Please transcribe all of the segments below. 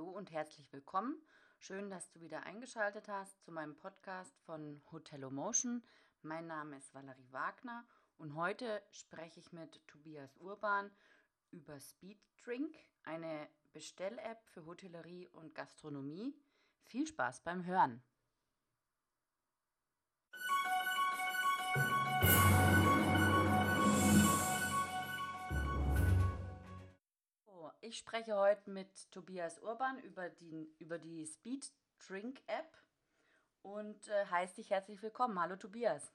Hallo und herzlich willkommen. Schön, dass du wieder eingeschaltet hast zu meinem Podcast von Hotelomotion. Mein Name ist Valerie Wagner und heute spreche ich mit Tobias Urban über Speed Drink, eine Bestell-App für Hotellerie und Gastronomie. Viel Spaß beim Hören. Ich spreche heute mit Tobias Urban über die, über die Speed Drink App und äh, heiße dich herzlich willkommen. Hallo Tobias.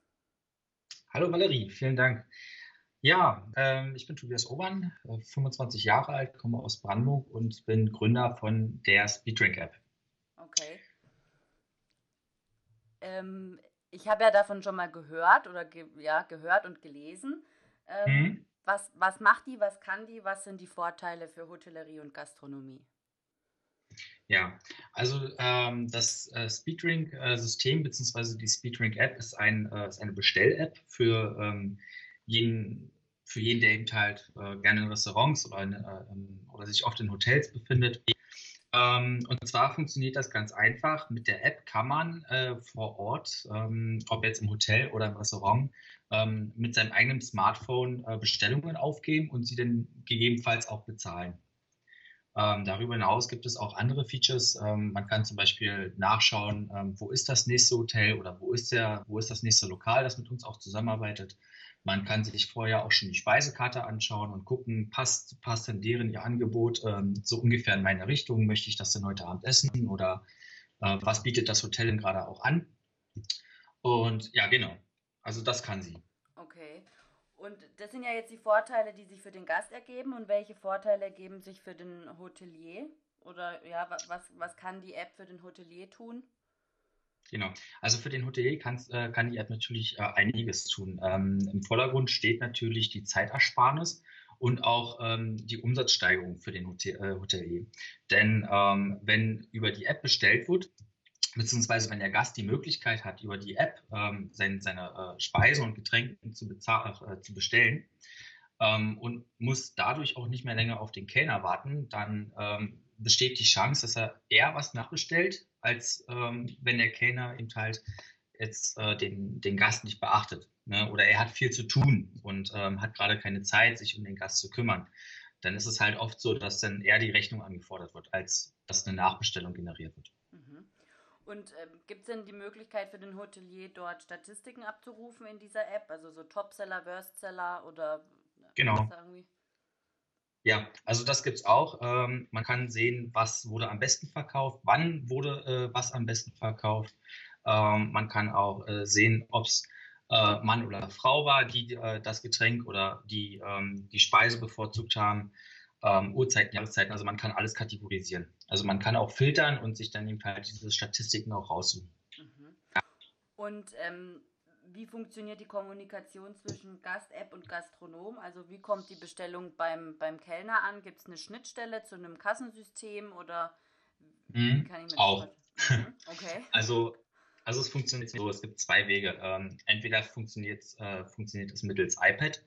Hallo Valerie, vielen Dank. Ja, ähm, ich bin Tobias Urban, 25 äh, Jahre alt, komme aus Brandenburg und bin Gründer von der Speed Drink App. Okay. Ähm, ich habe ja davon schon mal gehört oder ge ja, gehört und gelesen. Ähm, mhm. Was, was macht die, was kann die, was sind die Vorteile für Hotellerie und Gastronomie? Ja, also ähm, das äh, Speeddrink-System bzw. die Speeddrink-App ist, ein, äh, ist eine Bestell-App für, ähm, jeden, für jeden, der eben halt äh, gerne in Restaurants oder, in, äh, oder sich oft in Hotels befindet. Ähm, und zwar funktioniert das ganz einfach. Mit der App kann man äh, vor Ort, ähm, ob jetzt im Hotel oder im Restaurant, ähm, mit seinem eigenen Smartphone äh, Bestellungen aufgeben und sie dann gegebenenfalls auch bezahlen. Ähm, darüber hinaus gibt es auch andere Features. Ähm, man kann zum Beispiel nachschauen, ähm, wo ist das nächste Hotel oder wo ist, der, wo ist das nächste Lokal, das mit uns auch zusammenarbeitet. Man kann sich vorher auch schon die Speisekarte anschauen und gucken, passt, passt denn deren ihr Angebot ähm, so ungefähr in meine Richtung? Möchte ich das denn heute Abend essen oder äh, was bietet das Hotel denn gerade auch an? Und ja, genau. Also das kann sie. Okay. Und das sind ja jetzt die Vorteile, die sich für den Gast ergeben. Und welche Vorteile ergeben sich für den Hotelier? Oder ja, was, was kann die App für den Hotelier tun? Genau. Also für den Hotelier äh, kann die App natürlich äh, einiges tun. Ähm, Im Vordergrund steht natürlich die Zeitersparnis und auch ähm, die Umsatzsteigerung für den Hotel, äh, Hotelier. Denn ähm, wenn über die App bestellt wird, beziehungsweise wenn der Gast die Möglichkeit hat, über die App ähm, seine, seine äh, Speisen und Getränke zu, äh, zu bestellen ähm, und muss dadurch auch nicht mehr länger auf den Kellner warten, dann ähm, besteht die Chance, dass er eher was nachbestellt, als ähm, wenn der Kellner eben halt jetzt äh, den, den Gast nicht beachtet. Ne? Oder er hat viel zu tun und ähm, hat gerade keine Zeit, sich um den Gast zu kümmern. Dann ist es halt oft so, dass dann eher die Rechnung angefordert wird, als dass eine Nachbestellung generiert wird. Und ähm, gibt es denn die Möglichkeit für den Hotelier dort Statistiken abzurufen in dieser App? Also so Topseller, Worstseller oder genau. Ja, also das gibt es auch. Ähm, man kann sehen, was wurde am besten verkauft, wann wurde äh, was am besten verkauft. Ähm, man kann auch äh, sehen, ob es äh, Mann oder Frau war, die äh, das Getränk oder die ähm, die Speise bevorzugt haben ähm, Uhrzeiten, Jahreszeiten. Also man kann alles kategorisieren. Also man kann auch filtern und sich dann eben halt diese Statistiken auch raussuchen. Mhm. Und ähm, wie funktioniert die Kommunikation zwischen Gast-App und Gastronom? Also wie kommt die Bestellung beim, beim Kellner an? Gibt es eine Schnittstelle zu einem Kassensystem oder mhm, kann ich mir auch. Mhm, okay. Also also es funktioniert so, es gibt zwei Wege. Ähm, entweder funktioniert, äh, funktioniert es mittels iPad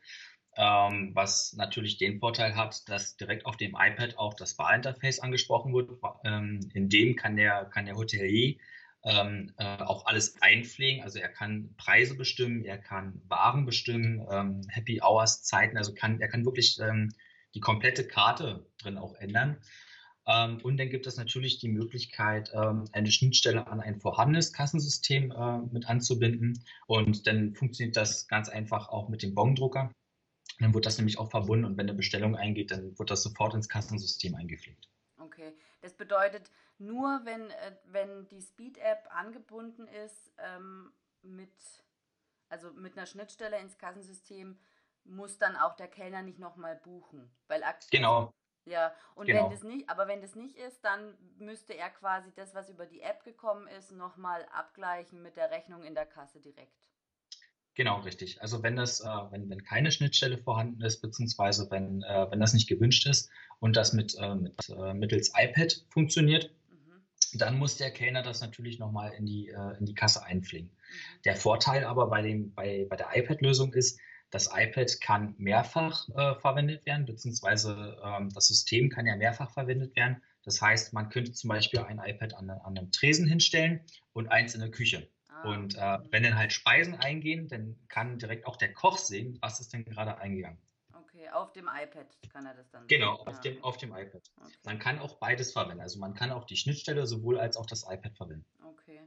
ähm, was natürlich den Vorteil hat, dass direkt auf dem iPad auch das Wahlinterface angesprochen wird. Ähm, in dem kann der, kann der Hotelier ähm, äh, auch alles einpflegen. Also er kann Preise bestimmen, er kann Waren bestimmen, ähm, Happy Hours Zeiten, also kann, er kann wirklich ähm, die komplette Karte drin auch ändern. Ähm, und dann gibt es natürlich die Möglichkeit, eine Schnittstelle an ein vorhandenes Kassensystem äh, mit anzubinden. Und dann funktioniert das ganz einfach auch mit dem Bongdrucker. Dann wird das nämlich auch verbunden und wenn eine Bestellung eingeht, dann wird das sofort ins Kassensystem eingepflegt. Okay, das bedeutet nur, wenn, äh, wenn die Speed-App angebunden ist ähm, mit, also mit einer Schnittstelle ins Kassensystem, muss dann auch der Kellner nicht nochmal buchen. Weil genau. Ja, und genau. wenn das nicht, aber wenn das nicht ist, dann müsste er quasi das, was über die App gekommen ist, nochmal abgleichen mit der Rechnung in der Kasse direkt. Genau, richtig. Also wenn das, äh, wenn, wenn keine Schnittstelle vorhanden ist, beziehungsweise wenn, äh, wenn das nicht gewünscht ist und das mit, äh, mit äh, mittels iPad funktioniert. Dann muss der Kellner das natürlich nochmal in die, äh, in die Kasse einpflegen. Mhm. Der Vorteil aber bei, dem, bei, bei der iPad-Lösung ist, das iPad kann mehrfach äh, verwendet werden, beziehungsweise ähm, das System kann ja mehrfach verwendet werden. Das heißt, man könnte zum Beispiel ein iPad an, an einem Tresen hinstellen und eins in der Küche. Ah. Und äh, wenn dann halt Speisen eingehen, dann kann direkt auch der Koch sehen, was ist denn gerade eingegangen. Okay, auf dem iPad kann er das dann Genau, sehen. auf, dem, auf dem iPad. Okay. Man kann auch beides verwenden. Also man kann auch die Schnittstelle sowohl als auch das iPad verwenden. Okay.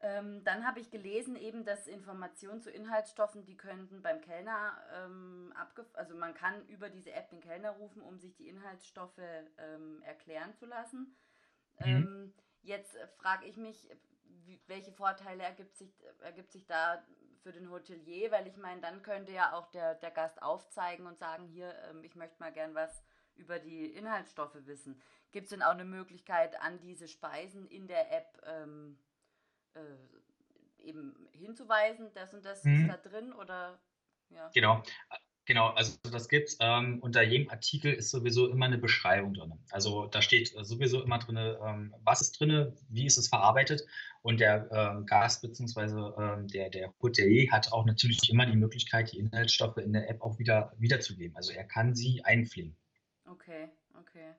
Ähm, dann habe ich gelesen eben, dass Informationen zu Inhaltsstoffen, die könnten beim Kellner ähm, also man kann über diese App den Kellner rufen, um sich die Inhaltsstoffe ähm, erklären zu lassen. Mhm. Ähm, jetzt frage ich mich, wie, welche Vorteile ergibt sich, ergibt sich da für den Hotelier, weil ich meine, dann könnte ja auch der, der Gast aufzeigen und sagen, hier, ähm, ich möchte mal gern was über die Inhaltsstoffe wissen. Gibt es denn auch eine Möglichkeit, an diese Speisen in der App ähm, äh, eben hinzuweisen, das und das mhm. ist da drin oder ja. Genau. Genau, also das gibt's. Ähm, unter jedem Artikel ist sowieso immer eine Beschreibung drin. Also da steht sowieso immer drin, ähm, was ist drin, wie ist es verarbeitet. Und der ähm, Gast bzw. Ähm, der, der Hotelier hat auch natürlich immer die Möglichkeit, die Inhaltsstoffe in der App auch wieder wiederzugeben. Also er kann sie einpflegen. Okay, okay.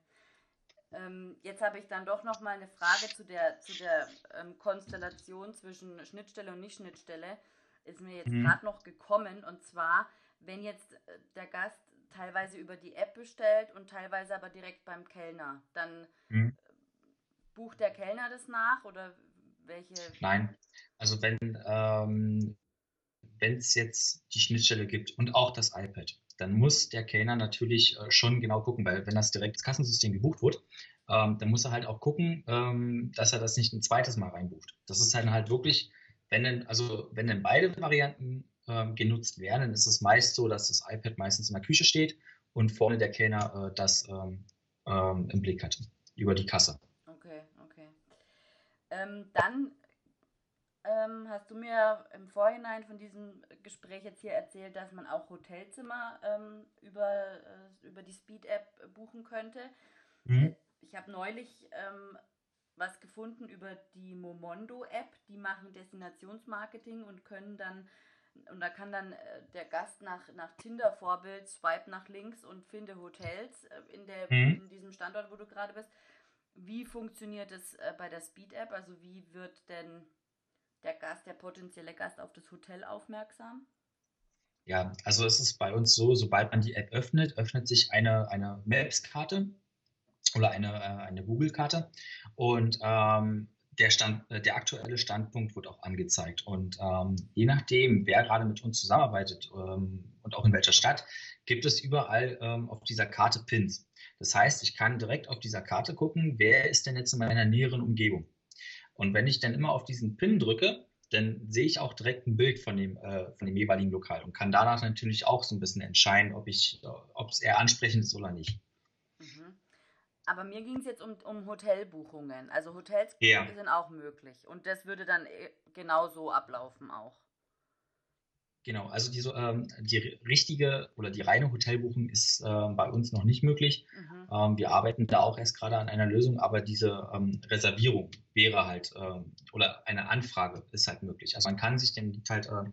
Ähm, jetzt habe ich dann doch noch mal eine Frage zu der, zu der ähm, Konstellation zwischen Schnittstelle und Nicht-Schnittstelle. Ist mir jetzt mhm. gerade noch gekommen. Und zwar, wenn jetzt äh, der Gast teilweise über die App bestellt und teilweise aber direkt beim Kellner, dann mhm. Äh, bucht der Kellner das nach oder welche? Nein, also wenn ähm, es jetzt die Schnittstelle gibt und auch das iPad, dann muss der Kellner natürlich äh, schon genau gucken, weil wenn das direkt ins Kassensystem gebucht wird, ähm, dann muss er halt auch gucken, ähm, dass er das nicht ein zweites Mal reinbucht. Das ist dann halt wirklich, wenn denn, also wenn denn beide Varianten ähm, genutzt werden, dann ist es meist so, dass das iPad meistens in der Küche steht und vorne der Kellner äh, das ähm, ähm, im Blick hat, über die Kasse. Okay, okay. Ähm, dann ähm, hast du mir im Vorhinein von diesem Gespräch jetzt hier erzählt, dass man auch Hotelzimmer ähm, über, äh, über die Speed-App buchen könnte. Mhm. Ich habe neulich was gefunden über die Momondo-App. Die machen Destinationsmarketing und können dann, und da kann dann äh, der Gast nach, nach Tinder-Vorbild swipe nach links und finde Hotels äh, in, der, mhm. in diesem Standort, wo du gerade bist. Wie funktioniert es äh, bei der Speed-App? Also wie wird denn der Gast, der potenzielle Gast auf das Hotel aufmerksam? Ja, also es ist bei uns so, sobald man die App öffnet, öffnet sich eine, eine Maps-Karte oder eine, äh, eine Google-Karte und ähm, der, Stand, äh, der aktuelle Standpunkt wird auch angezeigt. Und ähm, je nachdem, wer gerade mit uns zusammenarbeitet ähm, und auch in welcher Stadt, gibt es überall ähm, auf dieser Karte Pins. Das heißt, ich kann direkt auf dieser Karte gucken, wer ist denn jetzt in meiner näheren Umgebung. Und wenn ich dann immer auf diesen Pin drücke, dann sehe ich auch direkt ein Bild von dem, äh, von dem jeweiligen Lokal und kann danach natürlich auch so ein bisschen entscheiden, ob äh, ob es eher ansprechend ist oder nicht. Aber mir ging es jetzt um, um Hotelbuchungen. Also Hotels ja. sind auch möglich. Und das würde dann äh, genauso ablaufen auch. Genau, also die, ähm, die richtige oder die reine Hotelbuchung ist äh, bei uns noch nicht möglich. Mhm. Ähm, wir arbeiten da auch erst gerade an einer Lösung, aber diese ähm, Reservierung wäre halt ähm, oder eine Anfrage ist halt möglich. Also man kann sich dann halt äh,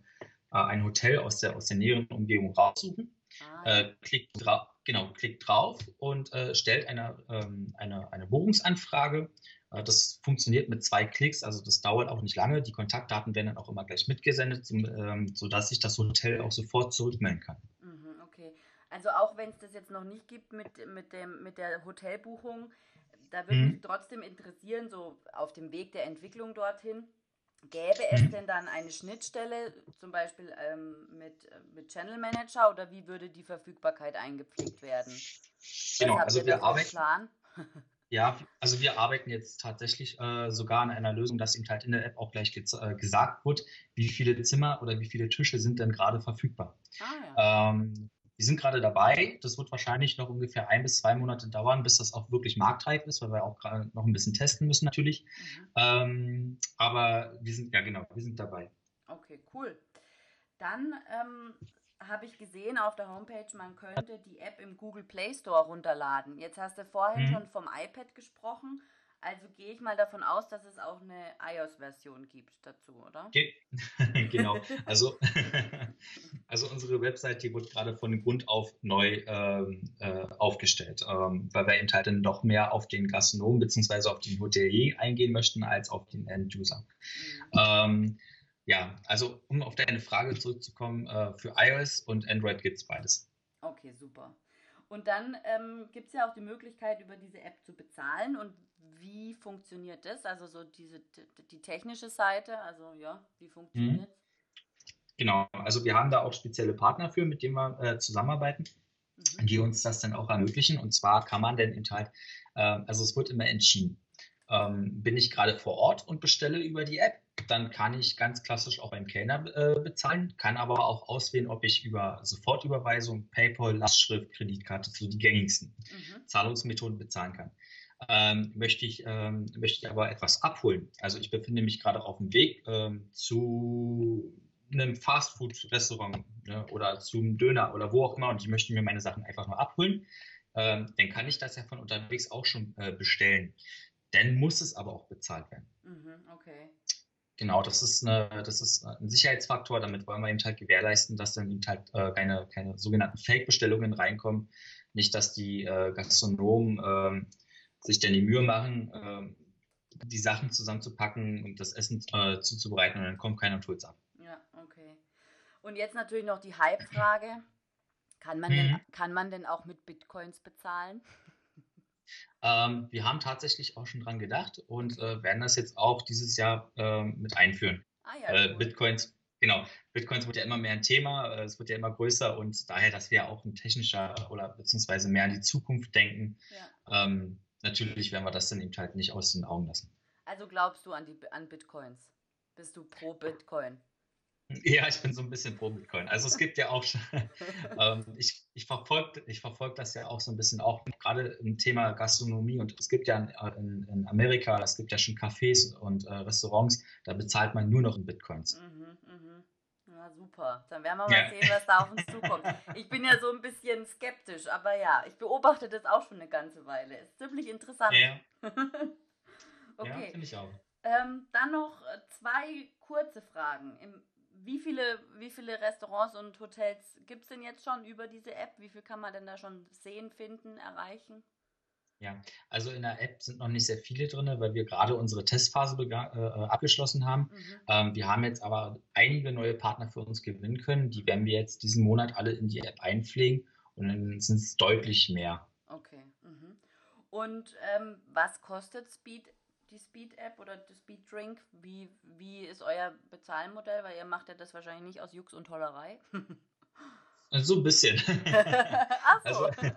ein Hotel aus der, aus der näheren Umgebung raussuchen, ah. äh, klickt, dra genau, klickt drauf und äh, stellt eine, ähm, eine, eine Buchungsanfrage äh, das funktioniert mit zwei Klicks, also das dauert auch nicht lange. Die Kontaktdaten werden dann auch immer gleich mitgesendet, ähm, sodass sich das Hotel auch sofort zurückmelden kann. Mhm, okay. Also auch wenn es das jetzt noch nicht gibt mit, mit, dem, mit der Hotelbuchung, da würde mhm. mich trotzdem interessieren, so auf dem Weg der Entwicklung dorthin, gäbe es mhm. denn dann eine Schnittstelle, zum Beispiel ähm, mit, mit Channel Manager oder wie würde die Verfügbarkeit eingepflegt werden? Genau, also wir arbeiten. Ja, also wir arbeiten jetzt tatsächlich äh, sogar an einer Lösung, dass eben halt in der App auch gleich äh, gesagt wird, wie viele Zimmer oder wie viele Tische sind denn gerade verfügbar. Ah, ja. ähm, wir sind gerade dabei. Das wird wahrscheinlich noch ungefähr ein bis zwei Monate dauern, bis das auch wirklich marktreif ist, weil wir auch gerade noch ein bisschen testen müssen natürlich. Mhm. Ähm, aber wir sind, ja genau, wir sind dabei. Okay, cool. Dann ähm, habe ich gesehen auf der Homepage, man könnte die App im Google Play Store runterladen. Jetzt hast du vorhin mhm. schon vom iPad gesprochen, Also gehe ich mal davon aus, dass es auch eine iOS-Version gibt dazu, oder? Ge genau. Also unsere Website, die wird gerade von Grund auf neu ähm, äh, aufgestellt, ähm, weil wir eben halt dann doch mehr auf den Gastronomen bzw. auf den Hotelier eingehen möchten als auf den End-User. Mhm. Ähm, ja, also um auf deine Frage zurückzukommen, äh, für iOS und Android gibt es beides. Okay, super. Und dann ähm, gibt es ja auch die Möglichkeit, über diese App zu bezahlen. Und wie funktioniert das? Also so diese die technische Seite, also ja, wie funktioniert mhm. Genau, also wir haben da auch spezielle Partner für, mit denen wir äh, zusammenarbeiten, mhm. die uns das dann auch ermöglichen. Und zwar kann man dann eben halt, äh, also es wird immer entschieden. Ähm, bin ich gerade vor Ort und bestelle über die App, dann kann ich ganz klassisch auch beim Kellner äh, bezahlen, kann aber auch auswählen, ob ich über Sofortüberweisung, PayPal, Lastschrift, Kreditkarte, so die gängigsten mhm. Zahlungsmethoden bezahlen kann. Ähm, möchte, ich, ähm, möchte ich aber etwas abholen. Also ich befinde mich gerade auf dem Weg ähm, zu einem Fastfood-Restaurant ne, oder zum Döner oder wo auch immer und ich möchte mir meine Sachen einfach nur abholen, ähm, dann kann ich das ja von unterwegs auch schon äh, bestellen. Dann muss es aber auch bezahlt werden. Mhm, okay. Genau, das ist, eine, das ist ein Sicherheitsfaktor. Damit wollen wir eben halt gewährleisten, dass dann eben halt äh, keine, keine sogenannten Fake-Bestellungen reinkommen. Nicht, dass die äh, Gastronomen äh, sich dann die Mühe machen, äh, die Sachen zusammenzupacken und das Essen äh, zuzubereiten und dann kommt keiner und tut es ab. Und jetzt natürlich noch die Hype-Frage. Kann man, denn, mhm. kann man denn auch mit Bitcoins bezahlen? Ähm, wir haben tatsächlich auch schon dran gedacht und äh, werden das jetzt auch dieses Jahr äh, mit einführen. Ah, ja, äh, cool. Bitcoins, genau, Bitcoins wird ja immer mehr ein Thema, äh, es wird ja immer größer und daher, dass wir auch ein technischer oder beziehungsweise mehr an die Zukunft denken, ja. ähm, natürlich werden wir das dann eben halt nicht aus den Augen lassen. Also glaubst du an, die, an Bitcoins? Bist du pro Bitcoin? Ja, ich bin so ein bisschen pro Bitcoin. Also es gibt ja auch schon, ähm, ich, ich verfolge ich verfolg das ja auch so ein bisschen auch gerade im Thema Gastronomie und es gibt ja in, in, in Amerika, es gibt ja schon Cafés und äh, Restaurants, da bezahlt man nur noch in Bitcoins. Mhm, mhm. Ja, super. Dann werden wir mal ja. sehen, was da auf uns zukommt. Ich bin ja so ein bisschen skeptisch, aber ja, ich beobachte das auch schon eine ganze Weile. Ist ziemlich interessant. Ja, okay. Ja, finde ich auch. Ähm, dann noch äh, zwei kurze Fragen. Im wie viele, wie viele Restaurants und Hotels gibt es denn jetzt schon über diese App? Wie viel kann man denn da schon sehen, finden, erreichen? Ja, also in der App sind noch nicht sehr viele drin, weil wir gerade unsere Testphase äh, abgeschlossen haben. Mhm. Ähm, wir haben jetzt aber einige neue Partner für uns gewinnen können. Die werden wir jetzt diesen Monat alle in die App einpflegen und dann sind es deutlich mehr. Okay. Mhm. Und ähm, was kostet Speed die Speed-App oder die Speed-Drink? Wie, wie ist euer Bezahlmodell? Weil ihr macht ja das wahrscheinlich nicht aus Jux und Tollerei. So ein bisschen. Ach so. Also,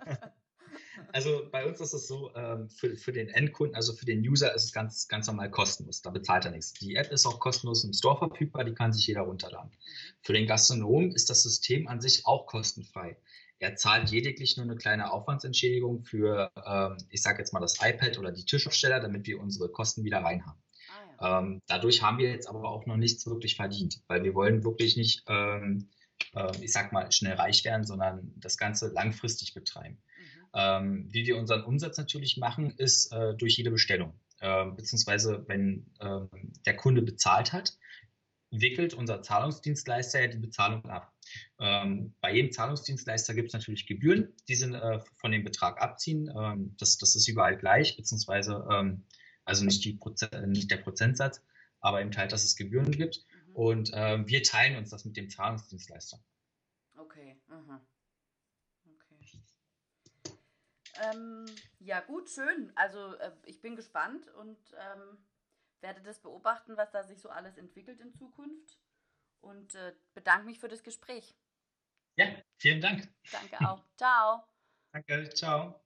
also, bei uns ist es so, ähm, für, für den Endkunden, also für den User ist es ganz, ganz normal kostenlos. Da bezahlt er nichts. Die App ist auch kostenlos im Store verfügbar, die kann sich jeder runterladen. Mhm. Für den Gastronom ist das System an sich auch kostenfrei. Er zahlt lediglich nur eine kleine Aufwandsentschädigung für, ähm, ich sage jetzt mal, das iPad oder die Tischaufsteller, damit wir unsere Kosten wieder rein haben. Ah, ja. ähm, dadurch haben wir jetzt aber auch noch nichts wirklich verdient, weil wir wollen wirklich nicht, ähm, äh, ich sag mal, schnell reich werden, sondern das Ganze langfristig betreiben. Mhm. Ähm, wie wir unseren Umsatz natürlich machen, ist äh, durch jede Bestellung. Äh, beziehungsweise, wenn ähm, der Kunde bezahlt hat, wickelt unser Zahlungsdienstleister ja die Bezahlung ab. Ähm, bei jedem Zahlungsdienstleister gibt es natürlich Gebühren, die sind äh, von dem Betrag abziehen. Ähm, das, das ist überall gleich, beziehungsweise ähm, also nicht, die nicht der Prozentsatz, aber eben halt, dass es Gebühren gibt. Mhm. Und äh, wir teilen uns das mit dem Zahlungsdienstleister. Okay. Aha. okay. Ähm, ja, gut, schön. Also äh, ich bin gespannt und ähm, werde das beobachten, was da sich so alles entwickelt in Zukunft und äh, bedanke mich für das Gespräch. Ja, vielen Dank. Danke auch. Ciao. Danke, ciao.